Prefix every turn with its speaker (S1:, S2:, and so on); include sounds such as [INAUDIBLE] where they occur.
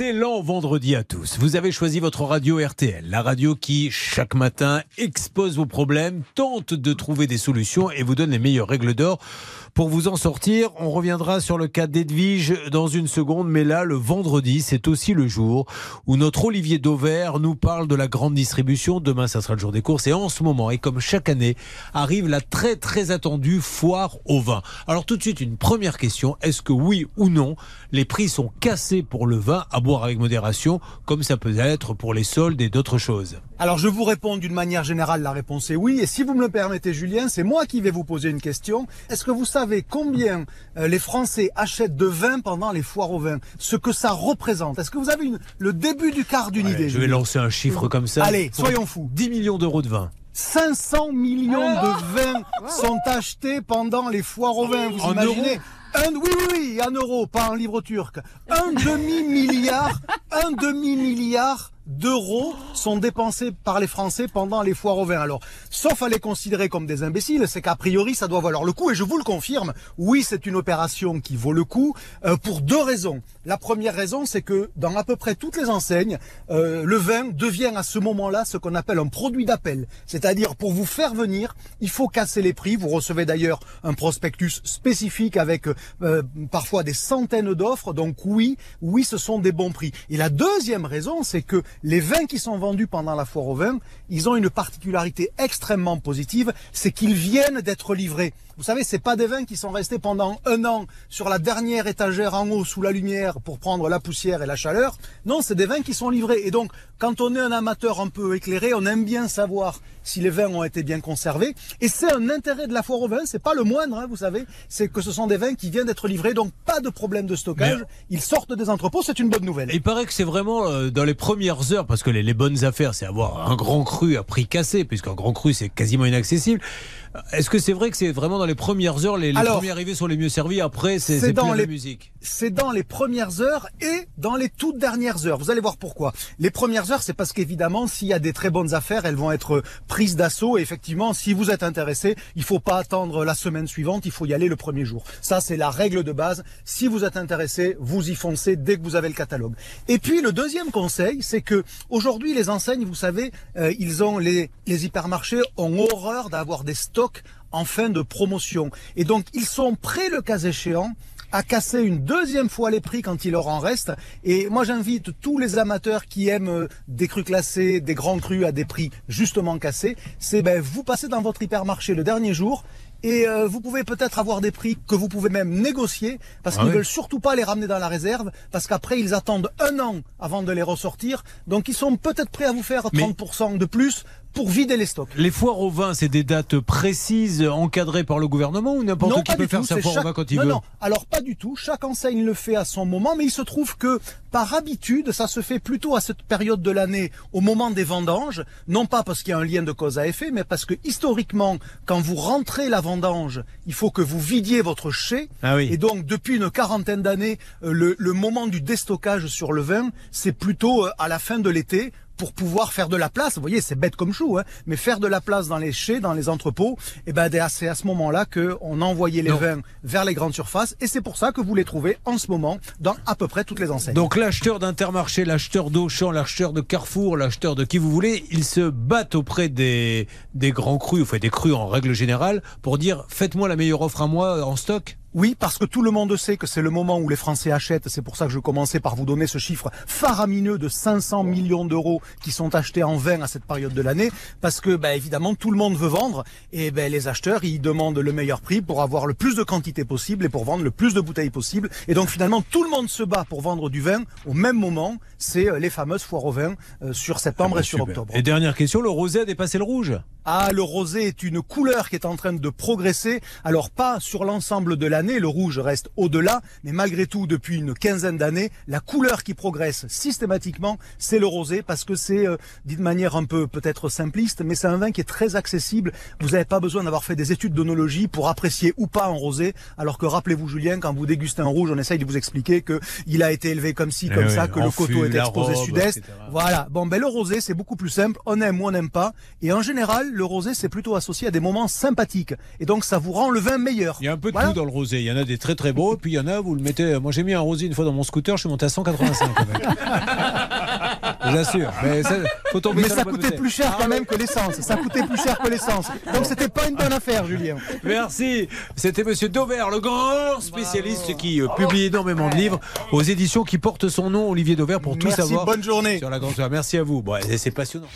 S1: Excellent vendredi à tous. Vous avez choisi votre radio RTL, la radio qui, chaque matin, expose vos problèmes, tente de trouver des solutions et vous donne les meilleures règles d'or pour vous en sortir. On reviendra sur le cas d'Edwige dans une seconde, mais là, le vendredi, c'est aussi le jour où notre Olivier Dauvert nous parle de la grande distribution. Demain, ça sera le jour des courses. Et en ce moment, et comme chaque année, arrive la très très attendue foire au vin. Alors tout de suite, une première question. Est-ce que oui ou non, les prix sont cassés pour le vin à boire avec modération, comme ça peut être pour les soldes et d'autres choses
S2: alors je vous réponds d'une manière générale, la réponse est oui. Et si vous me le permettez Julien, c'est moi qui vais vous poser une question. Est-ce que vous savez combien euh, les Français achètent de vin pendant les foires au vin? Ce que ça représente Est-ce que vous avez le début du quart d'une idée
S1: Je vais lancer un chiffre comme ça.
S2: Allez, soyons fous.
S1: 10 millions d'euros de vin.
S2: 500 millions de vins [LAUGHS] sont achetés pendant les foires au vin. Vous imaginez? Un, oui, oui, oui, un euro, pas un livre turc. Un demi-milliard, un demi-milliard d'euros sont dépensés par les Français pendant les foires au vin. Alors, sauf à les considérer comme des imbéciles, c'est qu'a priori ça doit valoir le coup. Et je vous le confirme, oui, c'est une opération qui vaut le coup euh, pour deux raisons. La première raison, c'est que dans à peu près toutes les enseignes, euh, le vin devient à ce moment-là ce qu'on appelle un produit d'appel. C'est-à-dire pour vous faire venir, il faut casser les prix. Vous recevez d'ailleurs un prospectus spécifique avec euh, parfois des centaines d'offres. Donc oui, oui, ce sont des bons prix. Et la deuxième raison, c'est que les vins qui sont vendus pendant la foire au vin, ils ont une particularité extrêmement positive, c'est qu'ils viennent d'être livrés. Vous savez, c'est pas des vins qui sont restés pendant un an sur la dernière étagère en haut sous la lumière pour prendre la poussière et la chaleur. Non, c'est des vins qui sont livrés. Et donc, quand on est un amateur un peu éclairé, on aime bien savoir si les vins ont été bien conservés. Et c'est un intérêt de la foire au vin, c'est pas le moindre, hein, vous savez, c'est que ce sont des vins qui viennent d'être livrés, donc pas de problème de stockage. Ils sortent des entrepôts, c'est une bonne nouvelle.
S1: il paraît que c'est vraiment euh, dans les premières heures, parce que les, les bonnes affaires, c'est avoir un grand cru à prix cassé, puisqu'un grand cru, c'est quasiment inaccessible. Est-ce que c'est vrai que c'est vraiment dans les premières heures, les, les premiers arrivés sont les mieux servis, après c'est dans les, la musique?
S2: C'est dans les premières heures et dans les toutes dernières heures. Vous allez voir pourquoi. Les premières heures, c'est parce qu'évidemment, s'il y a des très bonnes affaires, elles vont être prises d'assaut. Et effectivement, si vous êtes intéressé, il faut pas attendre la semaine suivante, il faut y aller le premier jour. Ça, c'est la règle de base. Si vous êtes intéressé, vous y foncez dès que vous avez le catalogue. Et puis, le deuxième conseil, c'est que aujourd'hui, les enseignes, vous savez, euh, ils ont les, les hypermarchés ont horreur d'avoir des stocks en fin de promotion. Et donc, ils sont prêts, le cas échéant, à casser une deuxième fois les prix quand il leur en reste. Et moi, j'invite tous les amateurs qui aiment euh, des crus classés, des grands crus à des prix justement cassés, c'est ben, vous passez dans votre hypermarché le dernier jour et euh, vous pouvez peut-être avoir des prix que vous pouvez même négocier parce ah qu'ils ne veulent surtout pas les ramener dans la réserve parce qu'après ils attendent un an avant de les ressortir. Donc ils sont peut-être prêts à vous faire 30% de plus pour vider les stocks.
S1: Les foires au vin, c'est des dates précises encadrées par le gouvernement ou n'importe qui peut faire sa foire au vin quand il
S2: non,
S1: veut
S2: Non, alors pas du tout. Chaque enseigne le fait à son moment, mais il se trouve que par habitude, ça se fait plutôt à cette période de l'année, au moment des vendanges, non pas parce qu'il y a un lien de cause à effet, mais parce que historiquement, quand vous rentrez la vendange, il faut que vous vidiez votre chai.
S1: Ah oui.
S2: Et donc, depuis une quarantaine d'années, euh, le, le moment du déstockage sur le vin, c'est plutôt euh, à la fin de l'été, pour pouvoir faire de la place. Vous voyez, c'est bête comme chou, hein, mais faire de la place dans les chais, dans les entrepôts, et eh ben c'est à ce moment-là que on envoyait les vins vers les grandes surfaces, et c'est pour ça que vous les trouvez en ce moment dans à peu près toutes les enseignes.
S1: Donc l'acheteur d'Intermarché, l'acheteur d'Auchan, l'acheteur de Carrefour, l'acheteur de qui vous voulez, ils se battent auprès des des grands crus, enfin des crus en règle générale, pour dire faites-moi la meilleure offre à moi en stock.
S2: Oui, parce que tout le monde sait que c'est le moment où les Français achètent. C'est pour ça que je commençais par vous donner ce chiffre faramineux de 500 millions d'euros qui sont achetés en vin à cette période de l'année. Parce que, ben, évidemment, tout le monde veut vendre. Et ben, les acheteurs, ils demandent le meilleur prix pour avoir le plus de quantité possible et pour vendre le plus de bouteilles possible. Et donc, finalement, tout le monde se bat pour vendre du vin au même moment. C'est euh, les fameuses foires au vin euh, sur septembre ah et sur octobre.
S1: Et dernière question, le rosé a dépassé le rouge?
S2: Ah, le rosé est une couleur qui est en train de progresser. Alors, pas sur l'ensemble de la le rouge reste au-delà, mais malgré tout, depuis une quinzaine d'années, la couleur qui progresse systématiquement, c'est le rosé, parce que c'est, euh, dit de manière un peu peut-être simpliste, mais c'est un vin qui est très accessible. Vous n'avez pas besoin d'avoir fait des études d'onologie pour apprécier ou pas un rosé, alors que rappelez-vous Julien, quand vous dégustez un rouge, on essaye de vous expliquer que il a été élevé comme ci, eh comme ça, que le coteau est exposé sud-est. Voilà. Bon, ben le rosé, c'est beaucoup plus simple. On aime ou on n'aime pas. Et en général, le rosé, c'est plutôt associé à des moments sympathiques. Et donc, ça vous rend le vin meilleur.
S1: Il y a un peu de tout dans le rosé Il y en a des très très beaux, et puis il y en a, vous le mettez. Moi j'ai mis un rosé une fois dans mon scooter, je suis monté à 185 avec. [LAUGHS] Je vous assure. Mais ça, faut tomber
S2: Mais
S1: sur
S2: ça
S1: la bonne
S2: coûtait
S1: bouteille.
S2: plus cher quand même que l'essence. Ça coûtait plus cher que l'essence. Donc c'était pas une bonne affaire, Julien.
S1: Merci. C'était Monsieur Dauvert, le grand spécialiste qui euh, publie énormément de livres aux éditions qui portent son nom, Olivier Dauvert, pour tout
S2: Merci,
S1: savoir
S2: bonne journée.
S1: sur la grande. Merci à vous. Bon, c'est passionnant.